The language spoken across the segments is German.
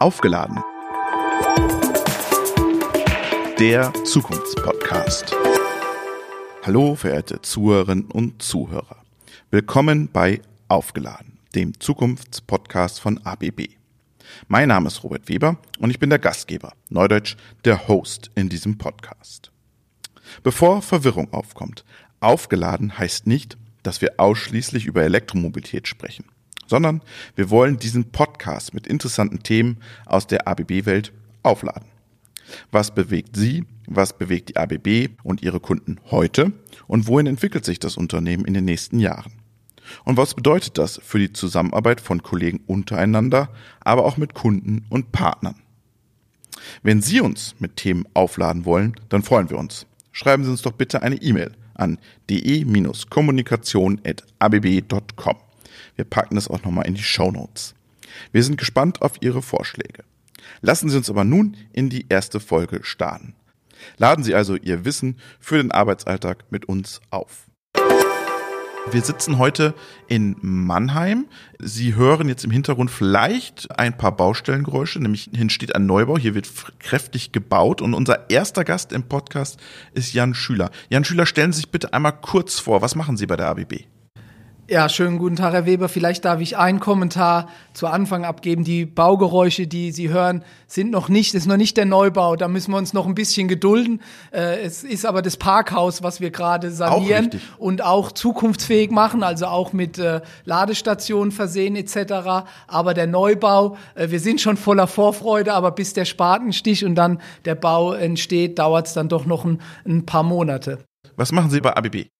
Aufgeladen. Der Zukunftspodcast. Hallo, verehrte Zuhörerinnen und Zuhörer. Willkommen bei Aufgeladen, dem Zukunftspodcast von ABB. Mein Name ist Robert Weber und ich bin der Gastgeber, neudeutsch der Host in diesem Podcast. Bevor Verwirrung aufkommt, aufgeladen heißt nicht, dass wir ausschließlich über Elektromobilität sprechen sondern wir wollen diesen Podcast mit interessanten Themen aus der ABB-Welt aufladen. Was bewegt Sie? Was bewegt die ABB und ihre Kunden heute? Und wohin entwickelt sich das Unternehmen in den nächsten Jahren? Und was bedeutet das für die Zusammenarbeit von Kollegen untereinander, aber auch mit Kunden und Partnern? Wenn Sie uns mit Themen aufladen wollen, dann freuen wir uns. Schreiben Sie uns doch bitte eine E-Mail an de-kommunikation.abb.com. Wir packen das auch nochmal in die Show Notes. Wir sind gespannt auf Ihre Vorschläge. Lassen Sie uns aber nun in die erste Folge starten. Laden Sie also Ihr Wissen für den Arbeitsalltag mit uns auf. Wir sitzen heute in Mannheim. Sie hören jetzt im Hintergrund vielleicht ein paar Baustellengeräusche, nämlich hin steht ein Neubau. Hier wird kräftig gebaut und unser erster Gast im Podcast ist Jan Schüler. Jan Schüler, stellen Sie sich bitte einmal kurz vor. Was machen Sie bei der ABB? Ja, schönen guten Tag, Herr Weber. Vielleicht darf ich einen Kommentar zu Anfang abgeben. Die Baugeräusche, die Sie hören, sind noch nicht, ist noch nicht der Neubau. Da müssen wir uns noch ein bisschen gedulden. Äh, es ist aber das Parkhaus, was wir gerade sanieren auch und auch zukunftsfähig machen, also auch mit äh, Ladestationen versehen etc. Aber der Neubau, äh, wir sind schon voller Vorfreude, aber bis der Spatenstich und dann der Bau entsteht, dauert es dann doch noch ein, ein paar Monate. Was machen Sie bei ABB?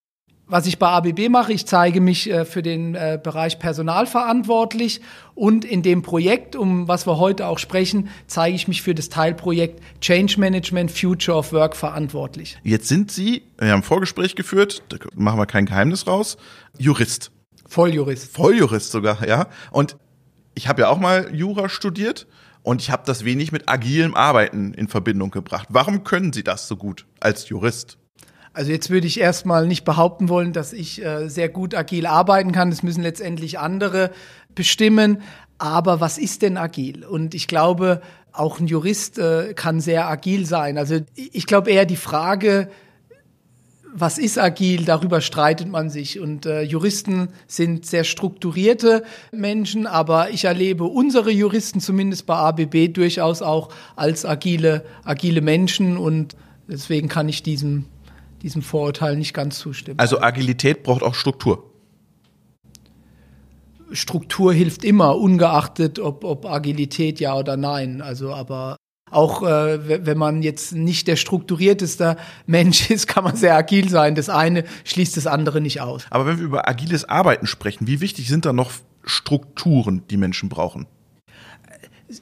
Was ich bei ABB mache, ich zeige mich äh, für den äh, Bereich Personal verantwortlich und in dem Projekt, um was wir heute auch sprechen, zeige ich mich für das Teilprojekt Change Management Future of Work verantwortlich. Jetzt sind Sie, wir haben ein Vorgespräch geführt, da machen wir kein Geheimnis raus, Jurist. Volljurist. Volljurist sogar, ja. Und ich habe ja auch mal Jura studiert und ich habe das wenig mit agilem Arbeiten in Verbindung gebracht. Warum können Sie das so gut als Jurist? Also jetzt würde ich erstmal nicht behaupten wollen, dass ich äh, sehr gut agil arbeiten kann. Das müssen letztendlich andere bestimmen. Aber was ist denn agil? Und ich glaube, auch ein Jurist äh, kann sehr agil sein. Also ich glaube eher die Frage, was ist agil, darüber streitet man sich. Und äh, Juristen sind sehr strukturierte Menschen, aber ich erlebe unsere Juristen zumindest bei ABB durchaus auch als agile, agile Menschen und deswegen kann ich diesem diesem Vorurteil nicht ganz zustimmen. Also Agilität braucht auch Struktur. Struktur hilft immer, ungeachtet ob, ob Agilität ja oder nein. Also aber auch äh, wenn man jetzt nicht der strukturierteste Mensch ist, kann man sehr agil sein. Das eine schließt das andere nicht aus. Aber wenn wir über agiles Arbeiten sprechen, wie wichtig sind da noch Strukturen, die Menschen brauchen?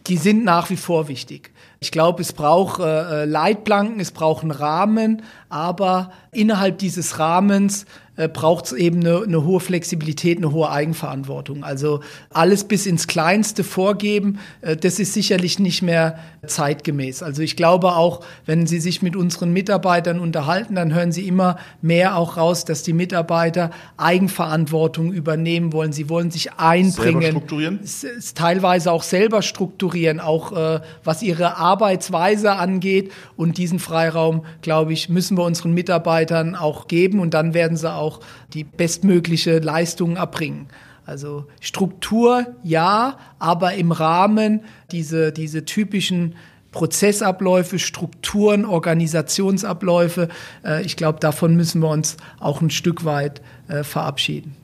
Die sind nach wie vor wichtig. Ich glaube, es braucht äh, Leitplanken, es braucht einen Rahmen, aber innerhalb dieses Rahmens äh, braucht es eben eine, eine hohe Flexibilität, eine hohe Eigenverantwortung. Also alles bis ins Kleinste vorgeben, äh, das ist sicherlich nicht mehr zeitgemäß. Also ich glaube auch, wenn Sie sich mit unseren Mitarbeitern unterhalten, dann hören Sie immer mehr auch raus, dass die Mitarbeiter Eigenverantwortung übernehmen wollen. Sie wollen sich einbringen. Selber strukturieren? Teilweise auch selber strukturieren, auch äh, was ihre Arbeitsweise angeht. Und diesen Freiraum, glaube ich, müssen wir unseren Mitarbeitern auch geben und dann werden sie auch die bestmögliche Leistung erbringen. Also Struktur ja, aber im Rahmen diese, diese typischen Prozessabläufe, Strukturen, Organisationsabläufe, äh, ich glaube, davon müssen wir uns auch ein Stück weit äh, verabschieden.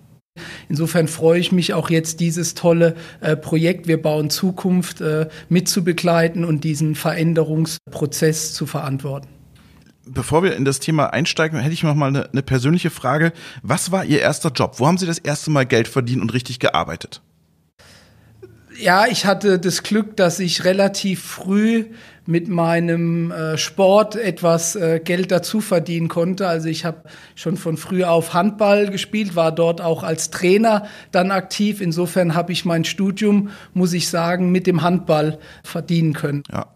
Insofern freue ich mich auch jetzt dieses tolle äh, Projekt Wir bauen Zukunft mitzubegleiten und diesen Veränderungsprozess zu verantworten. Bevor wir in das Thema einsteigen, hätte ich noch mal eine, eine persönliche Frage. Was war Ihr erster Job? Wo haben Sie das erste Mal Geld verdient und richtig gearbeitet? Ja, ich hatte das Glück, dass ich relativ früh mit meinem äh, Sport etwas äh, Geld dazu verdienen konnte. Also ich habe schon von früh auf Handball gespielt, war dort auch als Trainer dann aktiv. Insofern habe ich mein Studium, muss ich sagen, mit dem Handball verdienen können. Ja,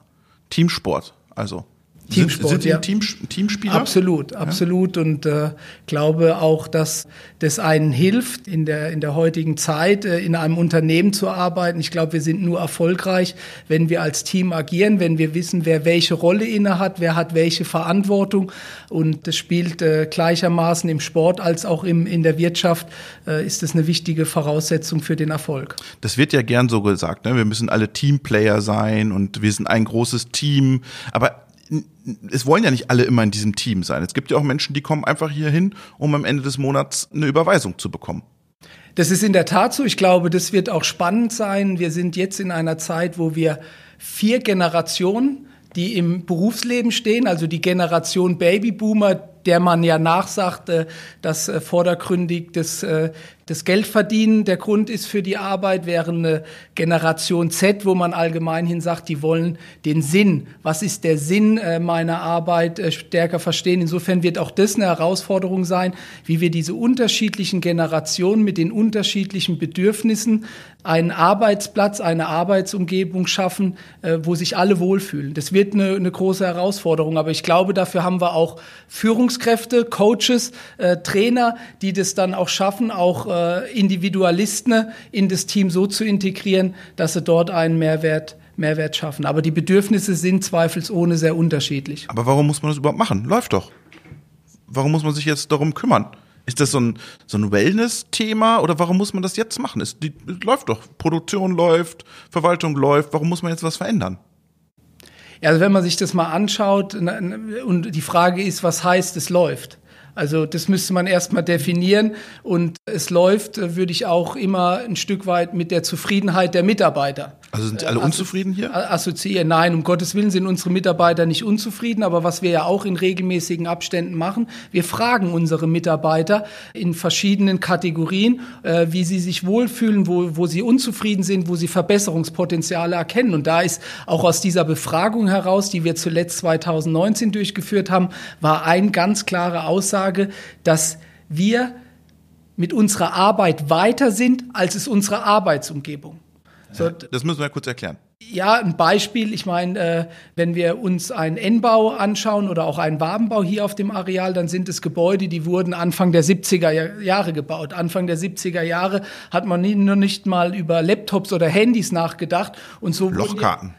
Teamsport, also. Teamsport, sind, sind ja. Team, Teamspieler? Absolut, absolut. Ja. Und äh, glaube auch, dass das einen hilft, in der, in der heutigen Zeit äh, in einem Unternehmen zu arbeiten. Ich glaube, wir sind nur erfolgreich, wenn wir als Team agieren, wenn wir wissen, wer welche Rolle inne hat, wer hat welche Verantwortung. Und das spielt äh, gleichermaßen im Sport als auch im, in der Wirtschaft, äh, ist das eine wichtige Voraussetzung für den Erfolg. Das wird ja gern so gesagt, ne? wir müssen alle Teamplayer sein und wir sind ein großes Team. Aber es wollen ja nicht alle immer in diesem Team sein. Es gibt ja auch Menschen, die kommen einfach hier hin, um am Ende des Monats eine Überweisung zu bekommen. Das ist in der Tat so. Ich glaube, das wird auch spannend sein. Wir sind jetzt in einer Zeit, wo wir vier Generationen, die im Berufsleben stehen, also die Generation Babyboomer, der man ja nachsagt, dass äh, vordergründig das äh, das Geldverdienen der Grund ist für die Arbeit, während eine Generation Z, wo man allgemeinhin sagt, die wollen den Sinn, was ist der Sinn äh, meiner Arbeit, äh, stärker verstehen. Insofern wird auch das eine Herausforderung sein, wie wir diese unterschiedlichen Generationen mit den unterschiedlichen Bedürfnissen einen Arbeitsplatz, eine Arbeitsumgebung schaffen, äh, wo sich alle wohlfühlen. Das wird eine, eine große Herausforderung, aber ich glaube, dafür haben wir auch Führungskräfte, Coaches, Trainer, die das dann auch schaffen, auch Individualisten in das Team so zu integrieren, dass sie dort einen Mehrwert Mehrwert schaffen. Aber die Bedürfnisse sind zweifelsohne sehr unterschiedlich. Aber warum muss man das überhaupt machen? Läuft doch. Warum muss man sich jetzt darum kümmern? Ist das so ein, so ein Wellness-Thema oder warum muss man das jetzt machen? Es, die, es läuft doch. Produktion läuft, Verwaltung läuft. Warum muss man jetzt was verändern? Ja, also wenn man sich das mal anschaut und die Frage ist, was heißt, es läuft? Also das müsste man erstmal definieren. Und es läuft, äh, würde ich auch immer ein Stück weit mit der Zufriedenheit der Mitarbeiter also sind alle unzufrieden hier? Assoziieren. Nein, um Gottes Willen sind unsere Mitarbeiter nicht unzufrieden, aber was wir ja auch in regelmäßigen Abständen machen, wir fragen unsere Mitarbeiter in verschiedenen Kategorien, äh, wie sie sich wohlfühlen, wo, wo sie unzufrieden sind, wo sie Verbesserungspotenziale erkennen. Und da ist auch aus dieser Befragung heraus, die wir zuletzt 2019 durchgeführt haben, war eine ganz klare Aussage, dass wir mit unserer Arbeit weiter sind, als es unsere Arbeitsumgebung. So, das müssen wir kurz erklären. Ja, ein Beispiel. Ich meine, äh, wenn wir uns einen N-Bau anschauen oder auch einen Wabenbau hier auf dem Areal, dann sind es Gebäude, die wurden Anfang der 70er Jahre gebaut. Anfang der 70er Jahre hat man nie, nur nicht mal über Laptops oder Handys nachgedacht und so. Lochkarten.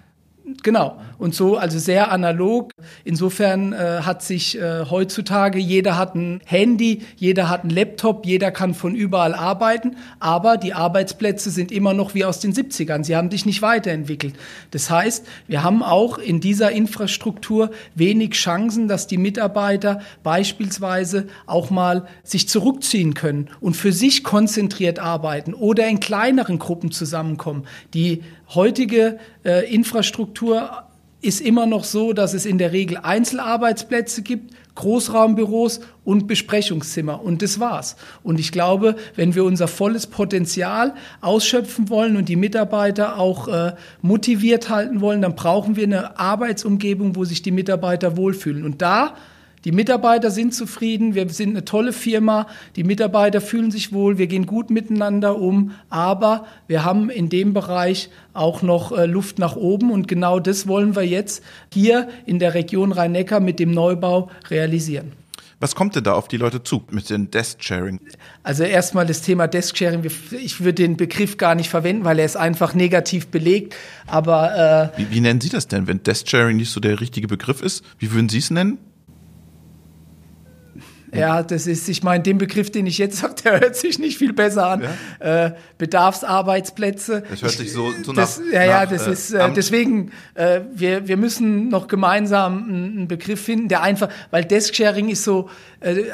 Genau. Und so, also sehr analog. Insofern äh, hat sich äh, heutzutage, jeder hat ein Handy, jeder hat ein Laptop, jeder kann von überall arbeiten, aber die Arbeitsplätze sind immer noch wie aus den 70ern. Sie haben sich nicht weiterentwickelt. Das heißt, wir haben auch in dieser Infrastruktur wenig Chancen, dass die Mitarbeiter beispielsweise auch mal sich zurückziehen können und für sich konzentriert arbeiten oder in kleineren Gruppen zusammenkommen. Die heutige äh, Infrastruktur ist immer noch so, dass es in der Regel Einzelarbeitsplätze gibt, Großraumbüros und Besprechungszimmer. Und das war's. Und ich glaube, wenn wir unser volles Potenzial ausschöpfen wollen und die Mitarbeiter auch äh, motiviert halten wollen, dann brauchen wir eine Arbeitsumgebung, wo sich die Mitarbeiter wohlfühlen. Und da die Mitarbeiter sind zufrieden, wir sind eine tolle Firma, die Mitarbeiter fühlen sich wohl, wir gehen gut miteinander um, aber wir haben in dem Bereich auch noch äh, Luft nach oben und genau das wollen wir jetzt hier in der Region Rhein-Neckar mit dem Neubau realisieren. Was kommt denn da auf die Leute zu mit dem Desk-Sharing? Also erstmal das Thema Desk-Sharing. Ich würde den Begriff gar nicht verwenden, weil er ist einfach negativ belegt. Aber äh wie, wie nennen Sie das denn, wenn Desk-Sharing nicht so der richtige Begriff ist? Wie würden Sie es nennen? Ja, das ist, ich meine, den Begriff, den ich jetzt sage, der hört sich nicht viel besser an. Ja? Äh, Bedarfsarbeitsplätze. Das hört sich so, so das, nach. Ja, ja, das äh, ist äh, deswegen, äh, wir, wir müssen noch gemeinsam einen, Begriff finden, der einfach, weil Desk-Sharing ist so, äh,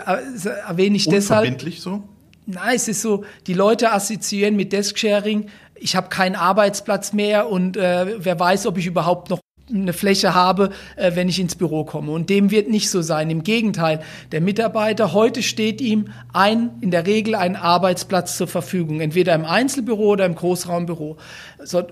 erwähne ich deshalb. Unverbindlich so? Nein, es ist so, die Leute assoziieren mit Desk-Sharing, ich habe keinen Arbeitsplatz mehr und äh, wer weiß, ob ich überhaupt noch eine Fläche habe, äh, wenn ich ins Büro komme. Und dem wird nicht so sein. Im Gegenteil, der Mitarbeiter, heute steht ihm ein, in der Regel ein Arbeitsplatz zur Verfügung, entweder im Einzelbüro oder im Großraumbüro.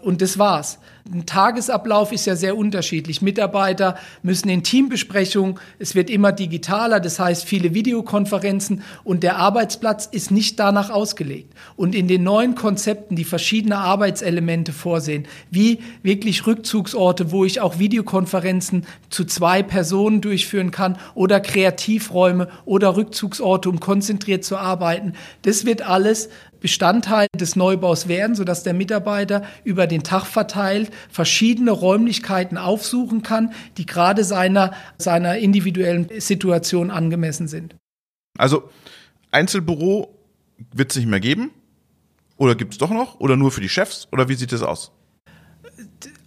Und das war's. Ein Tagesablauf ist ja sehr unterschiedlich. Mitarbeiter müssen in Teambesprechungen, es wird immer digitaler, das heißt viele Videokonferenzen und der Arbeitsplatz ist nicht danach ausgelegt. Und in den neuen Konzepten, die verschiedene Arbeitselemente vorsehen, wie wirklich Rückzugsorte, wo ich auch Videokonferenzen zu zwei Personen durchführen kann oder Kreativräume oder Rückzugsorte, um konzentriert zu arbeiten. Das wird alles Bestandteil des Neubaus werden, sodass der Mitarbeiter über den Tag verteilt verschiedene Räumlichkeiten aufsuchen kann, die gerade seiner, seiner individuellen Situation angemessen sind. Also Einzelbüro wird es nicht mehr geben? Oder gibt es doch noch? Oder nur für die Chefs? Oder wie sieht es aus?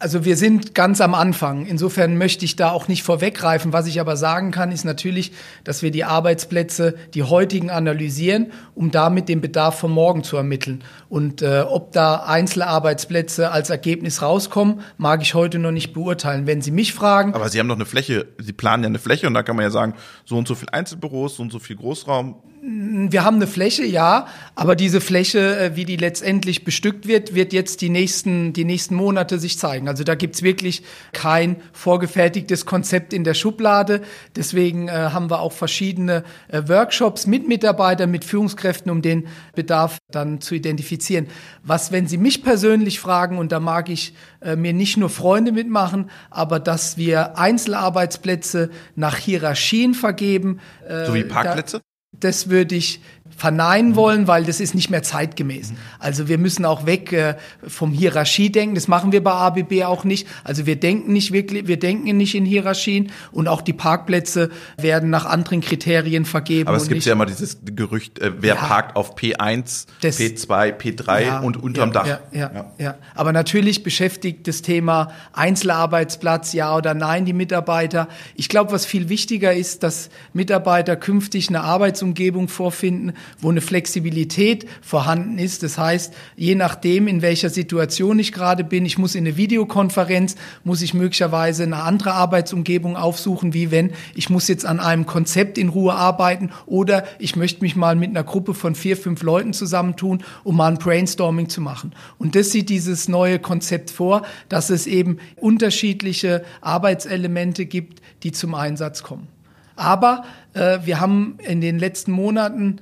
Also wir sind ganz am Anfang. Insofern möchte ich da auch nicht vorweggreifen. Was ich aber sagen kann, ist natürlich, dass wir die Arbeitsplätze, die heutigen analysieren, um damit den Bedarf von morgen zu ermitteln. Und äh, ob da Einzelarbeitsplätze als Ergebnis rauskommen, mag ich heute noch nicht beurteilen. Wenn Sie mich fragen. Aber Sie haben doch eine Fläche, Sie planen ja eine Fläche und da kann man ja sagen, so und so viel Einzelbüros, so und so viel Großraum. Wir haben eine Fläche, ja, aber diese Fläche, äh, wie die letztendlich bestückt wird, wird jetzt die nächsten, die nächsten Monate sich zeigen. Also da gibt's wirklich kein vorgefertigtes Konzept in der Schublade. Deswegen äh, haben wir auch verschiedene äh, Workshops mit Mitarbeitern, mit Führungskräften, um den Bedarf dann zu identifizieren. Was, wenn Sie mich persönlich fragen, und da mag ich äh, mir nicht nur Freunde mitmachen, aber dass wir Einzelarbeitsplätze nach Hierarchien vergeben. Äh, so wie Parkplätze? Da, das würde ich verneinen wollen, weil das ist nicht mehr zeitgemäß. Also wir müssen auch weg äh, vom Hierarchiedenken. Das machen wir bei ABB auch nicht. Also wir denken nicht wirklich, wir denken nicht in Hierarchien und auch die Parkplätze werden nach anderen Kriterien vergeben. Aber es gibt ja immer dieses Gerücht, äh, wer ja, parkt auf P1, das, P2, P3 ja, und unterm ja, Dach. Ja, ja, ja. Aber natürlich beschäftigt das Thema Einzelarbeitsplatz, ja oder nein, die Mitarbeiter. Ich glaube, was viel wichtiger ist, dass Mitarbeiter künftig eine Arbeitsumgebung vorfinden, wo eine Flexibilität vorhanden ist. Das heißt, je nachdem, in welcher Situation ich gerade bin, ich muss in eine Videokonferenz, muss ich möglicherweise eine andere Arbeitsumgebung aufsuchen, wie wenn ich muss jetzt an einem Konzept in Ruhe arbeiten oder ich möchte mich mal mit einer Gruppe von vier, fünf Leuten zusammentun, um mal ein Brainstorming zu machen. Und das sieht dieses neue Konzept vor, dass es eben unterschiedliche Arbeitselemente gibt, die zum Einsatz kommen. Aber äh, wir haben in den letzten Monaten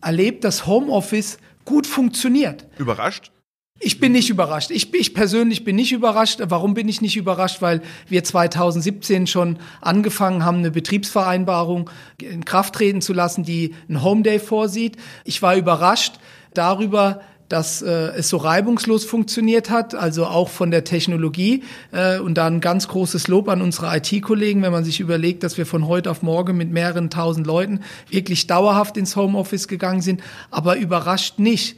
erlebt, dass Homeoffice gut funktioniert. Überrascht? Ich bin nicht überrascht. Ich, ich, persönlich bin nicht überrascht. Warum bin ich nicht überrascht? Weil wir 2017 schon angefangen haben, eine Betriebsvereinbarung in Kraft treten zu lassen, die ein Home Day vorsieht. Ich war überrascht darüber, dass äh, es so reibungslos funktioniert hat, also auch von der Technologie. Äh, und da ein ganz großes Lob an unsere IT-Kollegen, wenn man sich überlegt, dass wir von heute auf morgen mit mehreren tausend Leuten wirklich dauerhaft ins Homeoffice gegangen sind, aber überrascht nicht.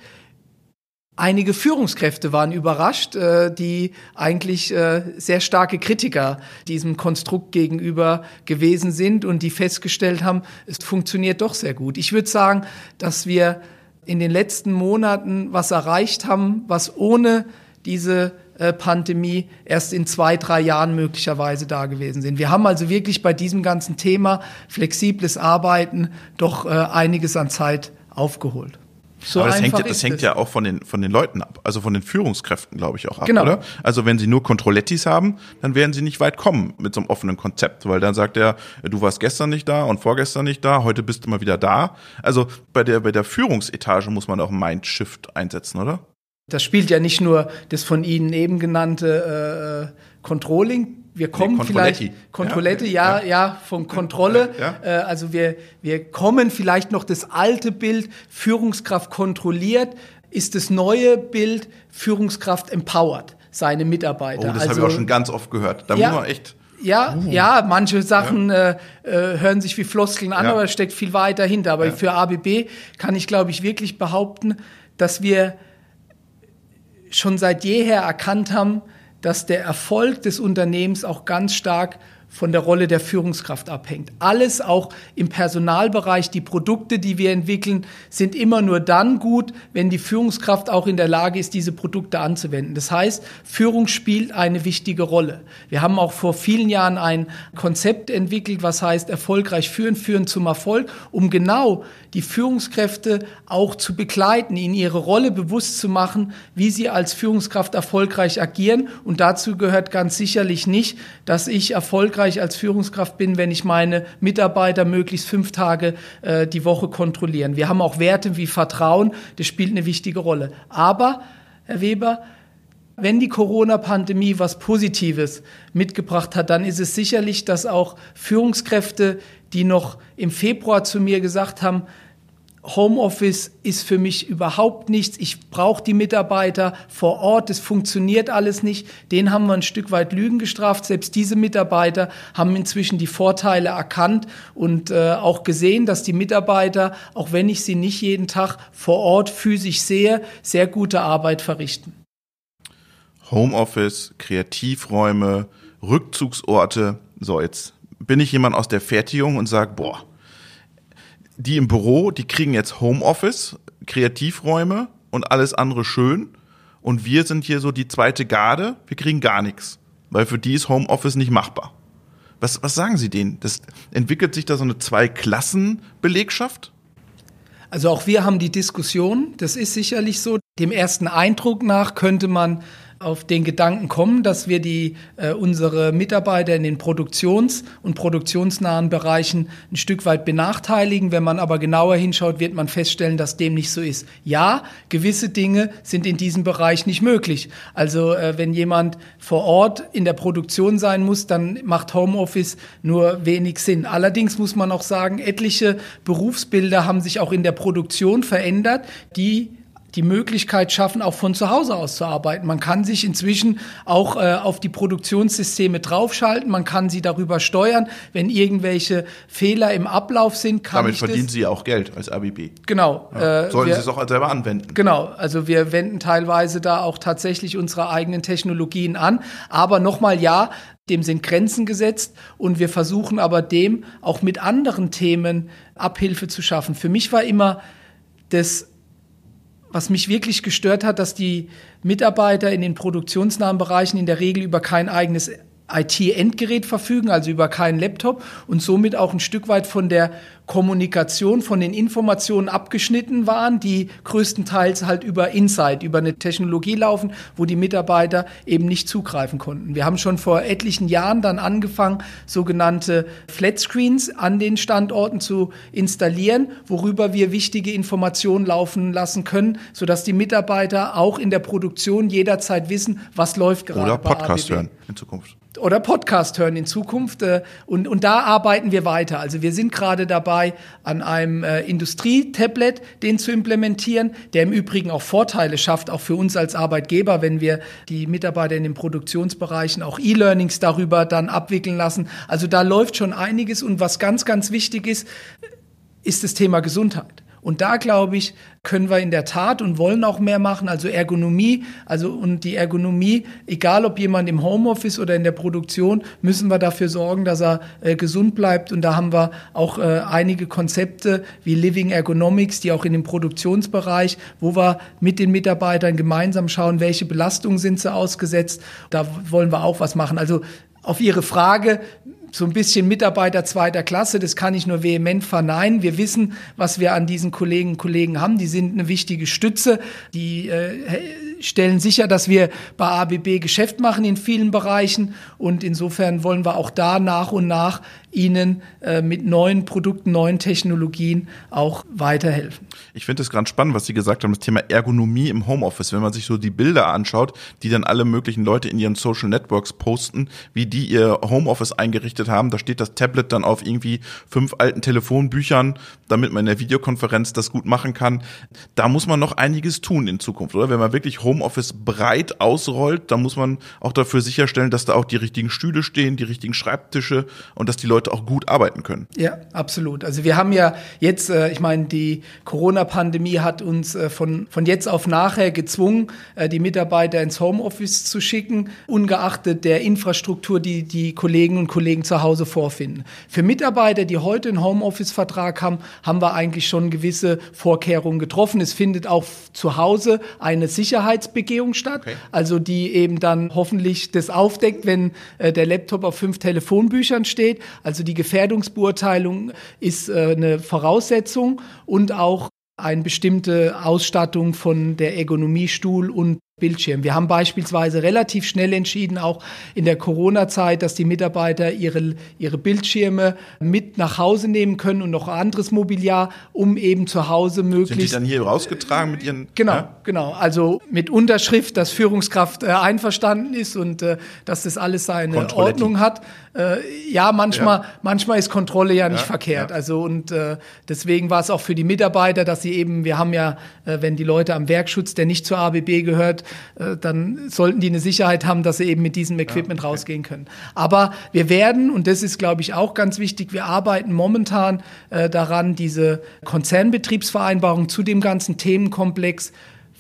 Einige Führungskräfte waren überrascht, äh, die eigentlich äh, sehr starke Kritiker diesem Konstrukt gegenüber gewesen sind und die festgestellt haben, es funktioniert doch sehr gut. Ich würde sagen, dass wir in den letzten Monaten was erreicht haben, was ohne diese äh, Pandemie erst in zwei, drei Jahren möglicherweise da gewesen sind. Wir haben also wirklich bei diesem ganzen Thema flexibles Arbeiten doch äh, einiges an Zeit aufgeholt. So Aber das hängt, ja, das hängt ja auch von den, von den Leuten ab, also von den Führungskräften, glaube ich, auch ab, genau. oder? Also wenn sie nur Controlettis haben, dann werden sie nicht weit kommen mit so einem offenen Konzept, weil dann sagt er, du warst gestern nicht da und vorgestern nicht da, heute bist du mal wieder da. Also bei der, bei der Führungsetage muss man auch Mindshift einsetzen, oder? Das spielt ja nicht nur das von Ihnen eben genannte äh, Controlling wir kommen nee, vielleicht Kontrollette, ja, ja, ja, von Kontrolle. Ja. Äh, also wir wir kommen vielleicht noch das alte Bild Führungskraft kontrolliert, ist das neue Bild Führungskraft empowert seine Mitarbeiter. Oh, das also, habe ich auch schon ganz oft gehört. Da ja, muss man echt ja, uh. ja, manche Sachen ja. Äh, äh, hören sich wie Floskeln an, ja. aber steckt viel weiter hinter. Aber für ABB kann ich, glaube ich, wirklich behaupten, dass wir schon seit jeher erkannt haben, dass der Erfolg des Unternehmens auch ganz stark von der Rolle der Führungskraft abhängt. Alles auch im Personalbereich, die Produkte, die wir entwickeln, sind immer nur dann gut, wenn die Führungskraft auch in der Lage ist, diese Produkte anzuwenden. Das heißt, Führung spielt eine wichtige Rolle. Wir haben auch vor vielen Jahren ein Konzept entwickelt, was heißt erfolgreich führen, führen zum Erfolg, um genau die Führungskräfte auch zu begleiten, ihnen ihre Rolle bewusst zu machen, wie sie als Führungskraft erfolgreich agieren. Und dazu gehört ganz sicherlich nicht, dass ich erfolgreich als Führungskraft bin, wenn ich meine Mitarbeiter möglichst fünf Tage äh, die Woche kontrollieren. Wir haben auch Werte wie Vertrauen, das spielt eine wichtige Rolle. Aber, Herr Weber, Wenn die Corona-Pandemie was Positives mitgebracht hat, dann ist es sicherlich, dass auch Führungskräfte, die noch im Februar zu mir gesagt haben, Homeoffice ist für mich überhaupt nichts. Ich brauche die Mitarbeiter vor Ort. Es funktioniert alles nicht. Den haben wir ein Stück weit Lügen gestraft. Selbst diese Mitarbeiter haben inzwischen die Vorteile erkannt und äh, auch gesehen, dass die Mitarbeiter, auch wenn ich sie nicht jeden Tag vor Ort physisch sehe, sehr gute Arbeit verrichten. Homeoffice, Kreativräume, Rückzugsorte. So, jetzt bin ich jemand aus der Fertigung und sage, boah, die im Büro, die kriegen jetzt Homeoffice, Kreativräume und alles andere schön. Und wir sind hier so die zweite Garde, wir kriegen gar nichts. Weil für die ist Homeoffice nicht machbar. Was, was sagen Sie denen? Das, entwickelt sich da so eine Zwei-Klassen-Belegschaft? Also auch wir haben die Diskussion, das ist sicherlich so. Dem ersten Eindruck nach könnte man auf den Gedanken kommen, dass wir die, äh, unsere Mitarbeiter in den Produktions- und produktionsnahen Bereichen ein Stück weit benachteiligen. Wenn man aber genauer hinschaut, wird man feststellen, dass dem nicht so ist. Ja, gewisse Dinge sind in diesem Bereich nicht möglich. Also äh, wenn jemand vor Ort in der Produktion sein muss, dann macht Homeoffice nur wenig Sinn. Allerdings muss man auch sagen, etliche Berufsbilder haben sich auch in der Produktion verändert, die die Möglichkeit schaffen, auch von zu Hause aus zu arbeiten. Man kann sich inzwischen auch äh, auf die Produktionssysteme draufschalten, man kann sie darüber steuern. Wenn irgendwelche Fehler im Ablauf sind, kann Damit ich verdienen das, Sie ja auch Geld als ABB. Genau. Ja. Äh, Sollen wir, Sie es auch selber anwenden? Genau, also wir wenden teilweise da auch tatsächlich unsere eigenen Technologien an. Aber nochmal ja, dem sind Grenzen gesetzt und wir versuchen aber dem auch mit anderen Themen Abhilfe zu schaffen. Für mich war immer das was mich wirklich gestört hat, dass die Mitarbeiter in den produktionsnahen Bereichen in der Regel über kein eigenes IT-Endgerät verfügen, also über keinen Laptop und somit auch ein Stück weit von der Kommunikation, von den Informationen abgeschnitten waren, die größtenteils halt über Insight, über eine Technologie laufen, wo die Mitarbeiter eben nicht zugreifen konnten. Wir haben schon vor etlichen Jahren dann angefangen, sogenannte Flatscreens an den Standorten zu installieren, worüber wir wichtige Informationen laufen lassen können, sodass die Mitarbeiter auch in der Produktion jederzeit wissen, was läuft gerade. Oder Podcast hören in Zukunft oder Podcast hören in Zukunft. Äh, und, und da arbeiten wir weiter. Also wir sind gerade dabei, an einem äh, Industrietablet den zu implementieren, der im Übrigen auch Vorteile schafft, auch für uns als Arbeitgeber, wenn wir die Mitarbeiter in den Produktionsbereichen auch E-Learnings darüber dann abwickeln lassen. Also da läuft schon einiges. Und was ganz, ganz wichtig ist, ist das Thema Gesundheit. Und da glaube ich, können wir in der Tat und wollen auch mehr machen. Also Ergonomie, also und die Ergonomie, egal ob jemand im Homeoffice oder in der Produktion, müssen wir dafür sorgen, dass er äh, gesund bleibt. Und da haben wir auch äh, einige Konzepte wie Living Ergonomics, die auch in dem Produktionsbereich, wo wir mit den Mitarbeitern gemeinsam schauen, welche Belastungen sind sie ausgesetzt. Da wollen wir auch was machen. Also auf Ihre Frage, so ein bisschen Mitarbeiter zweiter Klasse, das kann ich nur vehement verneinen. Wir wissen, was wir an diesen Kolleginnen und Kollegen haben. Die sind eine wichtige Stütze. Die äh, stellen sicher, dass wir bei ABB Geschäft machen in vielen Bereichen. Und insofern wollen wir auch da nach und nach ihnen äh, mit neuen Produkten, neuen Technologien auch weiterhelfen. Ich finde es ganz spannend, was Sie gesagt haben, das Thema Ergonomie im Homeoffice. Wenn man sich so die Bilder anschaut, die dann alle möglichen Leute in ihren Social Networks posten, wie die ihr Homeoffice eingerichtet haben, da steht das Tablet dann auf irgendwie fünf alten Telefonbüchern, damit man in der Videokonferenz das gut machen kann. Da muss man noch einiges tun in Zukunft, oder? Wenn man wirklich Homeoffice breit ausrollt, dann muss man auch dafür sicherstellen, dass da auch die richtigen Stühle stehen, die richtigen Schreibtische und dass die Leute Leute auch gut arbeiten können. Ja, absolut. Also wir haben ja jetzt, äh, ich meine, die Corona-Pandemie hat uns äh, von, von jetzt auf nachher gezwungen, äh, die Mitarbeiter ins Homeoffice zu schicken, ungeachtet der Infrastruktur, die die Kollegen und Kollegen zu Hause vorfinden. Für Mitarbeiter, die heute einen Homeoffice-Vertrag haben, haben wir eigentlich schon gewisse Vorkehrungen getroffen. Es findet auch zu Hause eine Sicherheitsbegehung statt, okay. also die eben dann hoffentlich das aufdeckt, wenn der Laptop auf fünf Telefonbüchern steht. Also also die Gefährdungsbeurteilung ist äh, eine Voraussetzung und auch eine bestimmte Ausstattung von der Ergonomiestuhl und Bildschirm. Wir haben beispielsweise relativ schnell entschieden, auch in der Corona-Zeit, dass die Mitarbeiter ihre, ihre Bildschirme mit nach Hause nehmen können und noch anderes Mobiliar, um eben zu Hause möglichst. Sind die dann hier rausgetragen mit ihren. Genau, ja? genau. Also mit Unterschrift, dass Führungskraft äh, einverstanden ist und äh, dass das alles seine Ordnung hat. Äh, ja, manchmal, ja. manchmal ist Kontrolle ja nicht ja, verkehrt. Also und äh, deswegen war es auch für die Mitarbeiter, dass sie eben, wir haben ja, äh, wenn die Leute am Werkschutz, der nicht zur ABB gehört, dann sollten die eine Sicherheit haben, dass sie eben mit diesem Equipment ja, okay. rausgehen können. Aber wir werden, und das ist, glaube ich, auch ganz wichtig, wir arbeiten momentan äh, daran, diese Konzernbetriebsvereinbarung zu dem ganzen Themenkomplex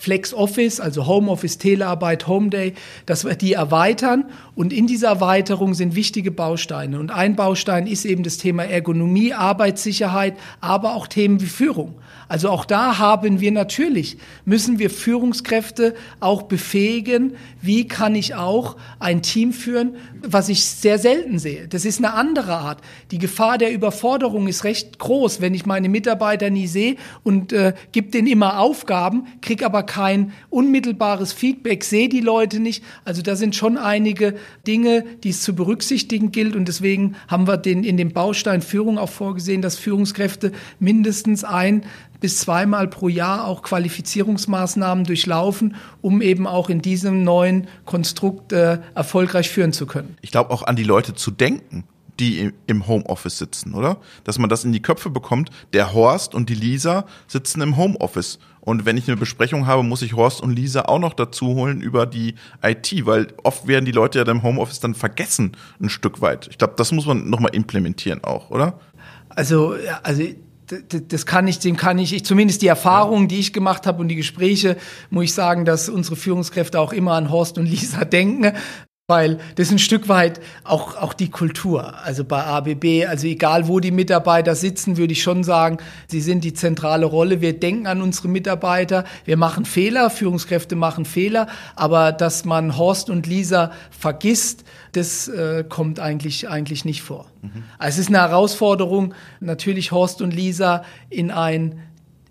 Flex Office, also Homeoffice, Telearbeit, Home Day, dass wir die erweitern. Und in dieser Erweiterung sind wichtige Bausteine. Und ein Baustein ist eben das Thema Ergonomie, Arbeitssicherheit, aber auch Themen wie Führung. Also auch da haben wir natürlich, müssen wir Führungskräfte auch befähigen. Wie kann ich auch ein Team führen, was ich sehr selten sehe? Das ist eine andere Art. Die Gefahr der Überforderung ist recht groß, wenn ich meine Mitarbeiter nie sehe und äh, gebe denen immer Aufgaben, kriege aber kein unmittelbares Feedback, sehe die Leute nicht. Also da sind schon einige Dinge, die es zu berücksichtigen gilt und deswegen haben wir den in dem Baustein Führung auch vorgesehen, dass Führungskräfte mindestens ein bis zweimal pro Jahr auch Qualifizierungsmaßnahmen durchlaufen, um eben auch in diesem neuen Konstrukt äh, erfolgreich führen zu können. Ich glaube auch an die Leute zu denken die im Homeoffice sitzen, oder? Dass man das in die Köpfe bekommt. Der Horst und die Lisa sitzen im Homeoffice. Und wenn ich eine Besprechung habe, muss ich Horst und Lisa auch noch dazu holen über die IT, weil oft werden die Leute ja im Homeoffice dann vergessen, ein Stück weit. Ich glaube, das muss man nochmal implementieren auch, oder? Also, also das kann ich, dem kann ich, ich zumindest die Erfahrungen, die ich gemacht habe und die Gespräche, muss ich sagen, dass unsere Führungskräfte auch immer an Horst und Lisa denken weil das ist ein Stück weit auch, auch die Kultur. Also bei ABB, also egal wo die Mitarbeiter sitzen, würde ich schon sagen, sie sind die zentrale Rolle. Wir denken an unsere Mitarbeiter, wir machen Fehler, Führungskräfte machen Fehler, aber dass man Horst und Lisa vergisst, das äh, kommt eigentlich, eigentlich nicht vor. Mhm. Also es ist eine Herausforderung, natürlich Horst und Lisa in ein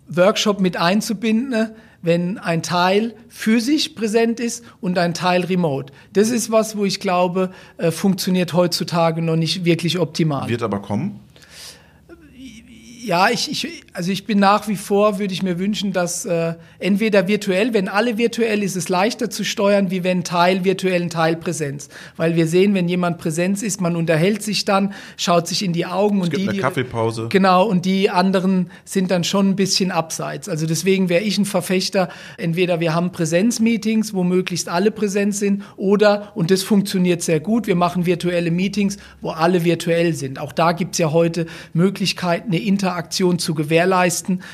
Workshop mit einzubinden wenn ein Teil physisch präsent ist und ein Teil remote. Das ist was, wo ich glaube, äh, funktioniert heutzutage noch nicht wirklich optimal. Wird aber kommen? ja, ich, ich, also ich bin nach wie vor, würde ich mir wünschen, dass äh, entweder virtuell, wenn alle virtuell ist es leichter zu steuern, wie wenn Teil virtuellen Teil Präsenz. Weil wir sehen, wenn jemand Präsenz ist, man unterhält sich dann, schaut sich in die Augen es und gibt die. Eine Kaffeepause. Genau, und die anderen sind dann schon ein bisschen abseits. Also deswegen wäre ich ein Verfechter, entweder wir haben Präsenzmeetings, wo möglichst alle präsent sind, oder, und das funktioniert sehr gut, wir machen virtuelle Meetings, wo alle virtuell sind. Auch da gibt's ja heute Möglichkeiten, eine Interaktion Interaktion zu gewährleisten,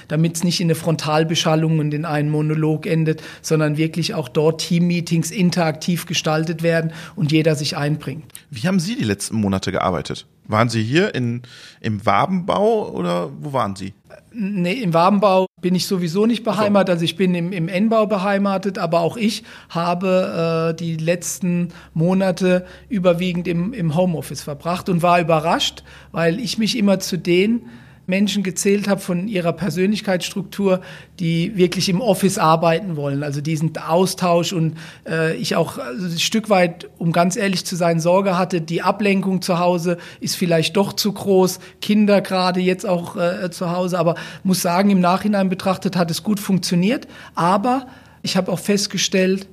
damit es nicht in eine Frontalbeschallung und in einen Monolog endet, sondern wirklich auch dort Teammeetings interaktiv gestaltet werden und jeder sich einbringt. Wie haben Sie die letzten Monate gearbeitet? Waren Sie hier in, im Wabenbau oder wo waren Sie? Nee, im Wabenbau bin ich sowieso nicht beheimatet. Also ich bin im, im N-Bau beheimatet, aber auch ich habe äh, die letzten Monate überwiegend im, im Homeoffice verbracht und war überrascht, weil ich mich immer zu den Menschen gezählt habe von ihrer Persönlichkeitsstruktur, die wirklich im Office arbeiten wollen. Also diesen Austausch und äh, ich auch ein Stück weit, um ganz ehrlich zu sein, Sorge hatte, die Ablenkung zu Hause ist vielleicht doch zu groß, Kinder gerade jetzt auch äh, zu Hause, aber muss sagen, im Nachhinein betrachtet hat es gut funktioniert. Aber ich habe auch festgestellt,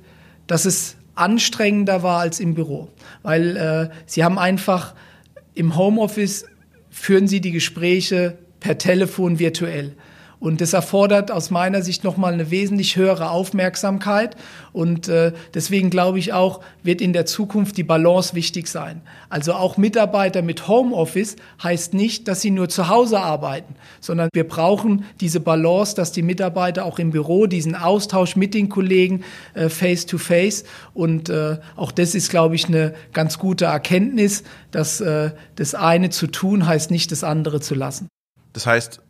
dass es anstrengender war als im Büro, weil äh, sie haben einfach im Homeoffice führen sie die Gespräche per Telefon virtuell. Und das erfordert aus meiner Sicht nochmal eine wesentlich höhere Aufmerksamkeit. Und äh, deswegen glaube ich auch, wird in der Zukunft die Balance wichtig sein. Also auch Mitarbeiter mit Homeoffice heißt nicht, dass sie nur zu Hause arbeiten, sondern wir brauchen diese Balance, dass die Mitarbeiter auch im Büro diesen Austausch mit den Kollegen äh, face to face. Und äh, auch das ist, glaube ich, eine ganz gute Erkenntnis, dass äh, das eine zu tun heißt nicht, das andere zu lassen. Das heißt,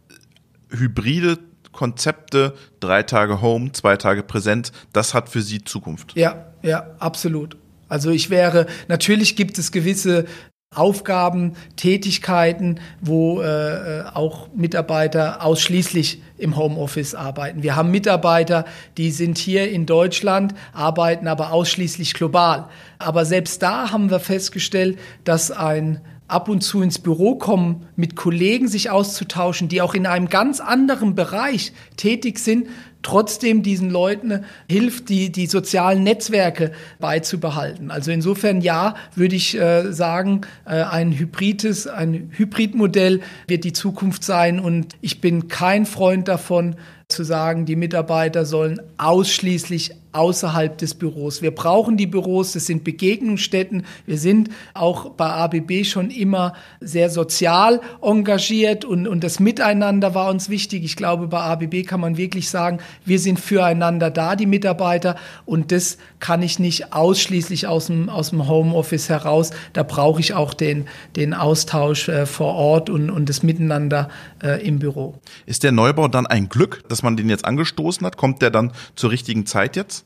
hybride Konzepte, drei Tage Home, zwei Tage Präsent, das hat für Sie Zukunft. Ja, ja, absolut. Also ich wäre, natürlich gibt es gewisse Aufgaben, Tätigkeiten, wo äh, auch Mitarbeiter ausschließlich im Homeoffice arbeiten. Wir haben Mitarbeiter, die sind hier in Deutschland, arbeiten aber ausschließlich global. Aber selbst da haben wir festgestellt, dass ein ab und zu ins Büro kommen, mit Kollegen sich auszutauschen, die auch in einem ganz anderen Bereich tätig sind, trotzdem diesen Leuten hilft, die, die sozialen Netzwerke beizubehalten. Also insofern ja, würde ich äh, sagen, äh, ein hybrides, ein Hybridmodell wird die Zukunft sein und ich bin kein Freund davon, zu sagen, die Mitarbeiter sollen ausschließlich außerhalb des Büros. Wir brauchen die Büros, das sind Begegnungsstätten. Wir sind auch bei ABB schon immer sehr sozial engagiert und, und das Miteinander war uns wichtig. Ich glaube, bei ABB kann man wirklich sagen, wir sind füreinander da, die Mitarbeiter und das kann ich nicht ausschließlich aus dem, aus dem Homeoffice heraus. Da brauche ich auch den, den Austausch äh, vor Ort und, und das Miteinander äh, im Büro. Ist der Neubau dann ein Glück, dass man den jetzt angestoßen hat? Kommt der dann zur richtigen Zeit jetzt?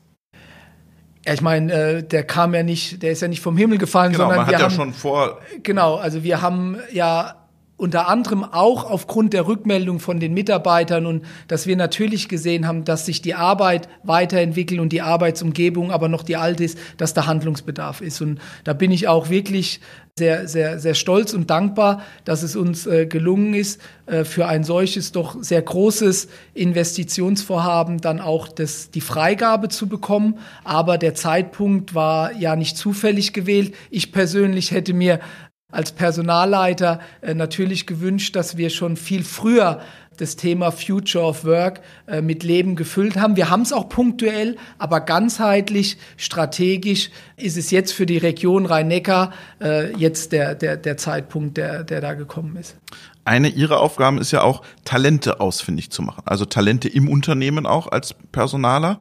Ja, ich meine, äh, der kam ja nicht, der ist ja nicht vom Himmel gefallen, genau, sondern man wir hat ja haben, schon vor. Genau, also wir haben ja unter anderem auch aufgrund der Rückmeldung von den Mitarbeitern und dass wir natürlich gesehen haben, dass sich die Arbeit weiterentwickelt und die Arbeitsumgebung aber noch die alte ist, dass da Handlungsbedarf ist. Und da bin ich auch wirklich sehr, sehr, sehr stolz und dankbar, dass es uns äh, gelungen ist, äh, für ein solches doch sehr großes Investitionsvorhaben dann auch das, die Freigabe zu bekommen. Aber der Zeitpunkt war ja nicht zufällig gewählt. Ich persönlich hätte mir als Personalleiter äh, natürlich gewünscht, dass wir schon viel früher das Thema Future of Work äh, mit Leben gefüllt haben. Wir haben es auch punktuell, aber ganzheitlich, strategisch ist es jetzt für die Region Rhein-Neckar äh, jetzt der, der, der Zeitpunkt, der, der da gekommen ist. Eine Ihrer Aufgaben ist ja auch, Talente ausfindig zu machen. Also Talente im Unternehmen auch als Personaler.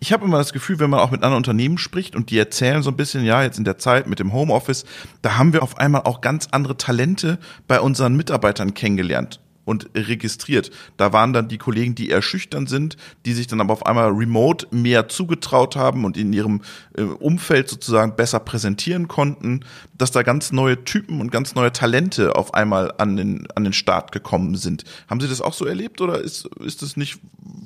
Ich habe immer das Gefühl, wenn man auch mit anderen Unternehmen spricht und die erzählen so ein bisschen, ja, jetzt in der Zeit mit dem Homeoffice, da haben wir auf einmal auch ganz andere Talente bei unseren Mitarbeitern kennengelernt und registriert. Da waren dann die Kollegen, die eher schüchtern sind, die sich dann aber auf einmal remote mehr zugetraut haben und in ihrem äh, Umfeld sozusagen besser präsentieren konnten, dass da ganz neue Typen und ganz neue Talente auf einmal an den, an den Start gekommen sind. Haben Sie das auch so erlebt oder ist, ist das nicht,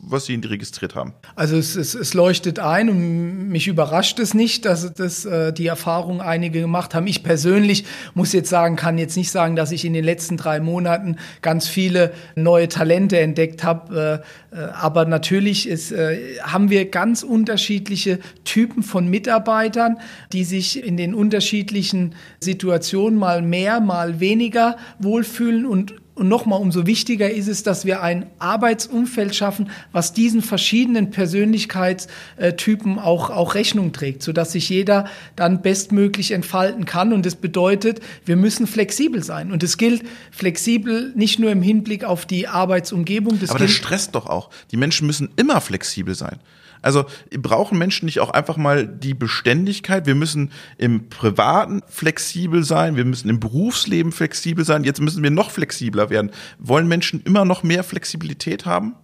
was Sie registriert haben? Also es, es, es leuchtet ein und mich überrascht es nicht, dass das äh, die Erfahrung einige gemacht haben. Ich persönlich muss jetzt sagen, kann jetzt nicht sagen, dass ich in den letzten drei Monaten ganz viele neue Talente entdeckt habe. Äh, äh, aber natürlich ist, äh, haben wir ganz unterschiedliche Typen von Mitarbeitern, die sich in den unterschiedlichen Situationen mal mehr, mal weniger wohlfühlen und und nochmal, umso wichtiger ist es, dass wir ein Arbeitsumfeld schaffen, was diesen verschiedenen Persönlichkeitstypen auch, auch Rechnung trägt, sodass sich jeder dann bestmöglich entfalten kann. Und das bedeutet, wir müssen flexibel sein. Und es gilt flexibel nicht nur im Hinblick auf die Arbeitsumgebung. Das Aber das stresst doch auch. Die Menschen müssen immer flexibel sein. Also brauchen Menschen nicht auch einfach mal die Beständigkeit? Wir müssen im Privaten flexibel sein, wir müssen im Berufsleben flexibel sein, jetzt müssen wir noch flexibler werden. Wollen Menschen immer noch mehr Flexibilität haben?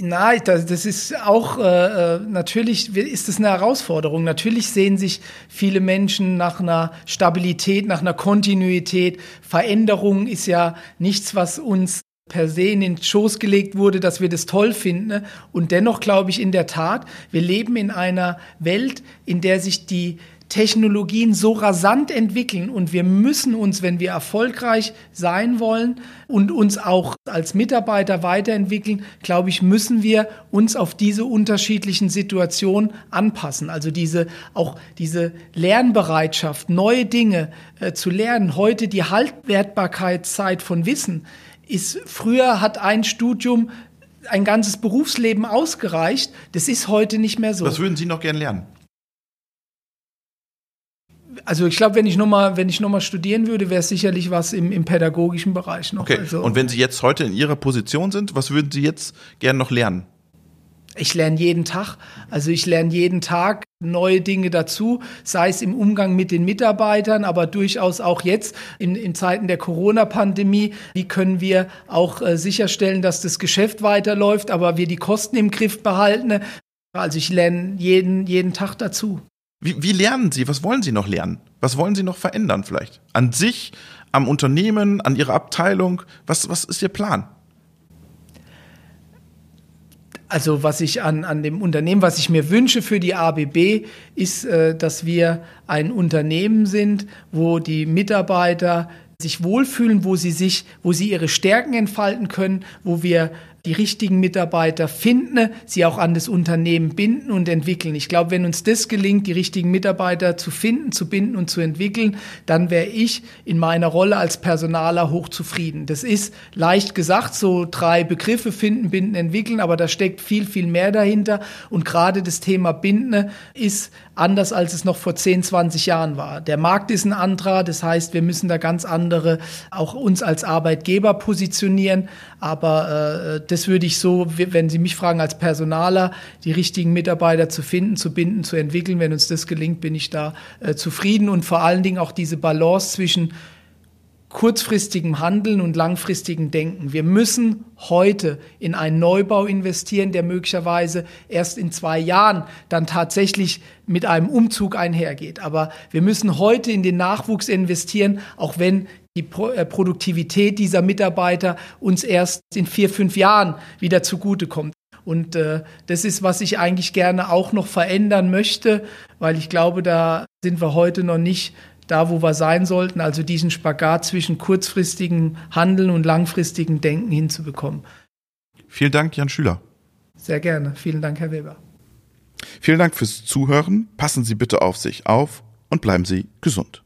Nein, das ist auch äh, äh natürlich ist es eine Herausforderung. Natürlich sehen sich viele Menschen nach einer Stabilität, nach einer Kontinuität. Veränderung ist ja nichts, was uns per se in den Schoß gelegt wurde, dass wir das toll finden. Ne? Und dennoch glaube ich in der Tat, wir leben in einer Welt, in der sich die Technologien so rasant entwickeln und wir müssen uns, wenn wir erfolgreich sein wollen und uns auch als Mitarbeiter weiterentwickeln, glaube ich, müssen wir uns auf diese unterschiedlichen Situationen anpassen. Also diese, auch diese Lernbereitschaft, neue Dinge äh, zu lernen. Heute die Haltwertbarkeitszeit von Wissen ist früher hat ein Studium ein ganzes Berufsleben ausgereicht. Das ist heute nicht mehr so. Was würden Sie noch gern lernen? Also ich glaube, wenn ich nochmal, wenn ich noch mal studieren würde, wäre es sicherlich was im, im pädagogischen Bereich noch. Okay. Also, Und wenn Sie jetzt heute in Ihrer Position sind, was würden Sie jetzt gern noch lernen? Ich lerne jeden Tag. Also ich lerne jeden Tag neue Dinge dazu, sei es im Umgang mit den Mitarbeitern, aber durchaus auch jetzt in, in Zeiten der Corona-Pandemie. Wie können wir auch äh, sicherstellen, dass das Geschäft weiterläuft, aber wir die Kosten im Griff behalten? Also ich lerne jeden, jeden Tag dazu. Wie, wie lernen Sie? Was wollen Sie noch lernen? Was wollen Sie noch verändern vielleicht? An sich, am Unternehmen, an Ihrer Abteilung? Was, was ist Ihr Plan? Also was ich an, an dem Unternehmen, was ich mir wünsche für die ABB, ist, äh, dass wir ein Unternehmen sind, wo die Mitarbeiter sich wohlfühlen, wo sie sich, wo sie ihre Stärken entfalten können, wo wir die richtigen Mitarbeiter finden, sie auch an das Unternehmen binden und entwickeln. Ich glaube, wenn uns das gelingt, die richtigen Mitarbeiter zu finden, zu binden und zu entwickeln, dann wäre ich in meiner Rolle als Personaler hochzufrieden. Das ist leicht gesagt, so drei Begriffe finden, binden, entwickeln, aber da steckt viel, viel mehr dahinter. Und gerade das Thema Binden ist anders, als es noch vor 10, 20 Jahren war. Der Markt ist ein anderer, das heißt, wir müssen da ganz andere auch uns als Arbeitgeber positionieren. Aber äh, das würde ich so, wenn Sie mich fragen, als Personaler, die richtigen Mitarbeiter zu finden, zu binden, zu entwickeln, wenn uns das gelingt, bin ich da äh, zufrieden und vor allen Dingen auch diese Balance zwischen kurzfristigem Handeln und langfristigem Denken. Wir müssen heute in einen Neubau investieren, der möglicherweise erst in zwei Jahren dann tatsächlich mit einem Umzug einhergeht. Aber wir müssen heute in den Nachwuchs investieren, auch wenn die äh, Produktivität dieser Mitarbeiter uns erst in vier, fünf Jahren wieder zugutekommt. Und äh, das ist, was ich eigentlich gerne auch noch verändern möchte, weil ich glaube, da sind wir heute noch nicht da, wo wir sein sollten, also diesen Spagat zwischen kurzfristigem Handeln und langfristigem Denken hinzubekommen. Vielen Dank, Jan Schüler. Sehr gerne. Vielen Dank, Herr Weber. Vielen Dank fürs Zuhören. Passen Sie bitte auf sich auf und bleiben Sie gesund.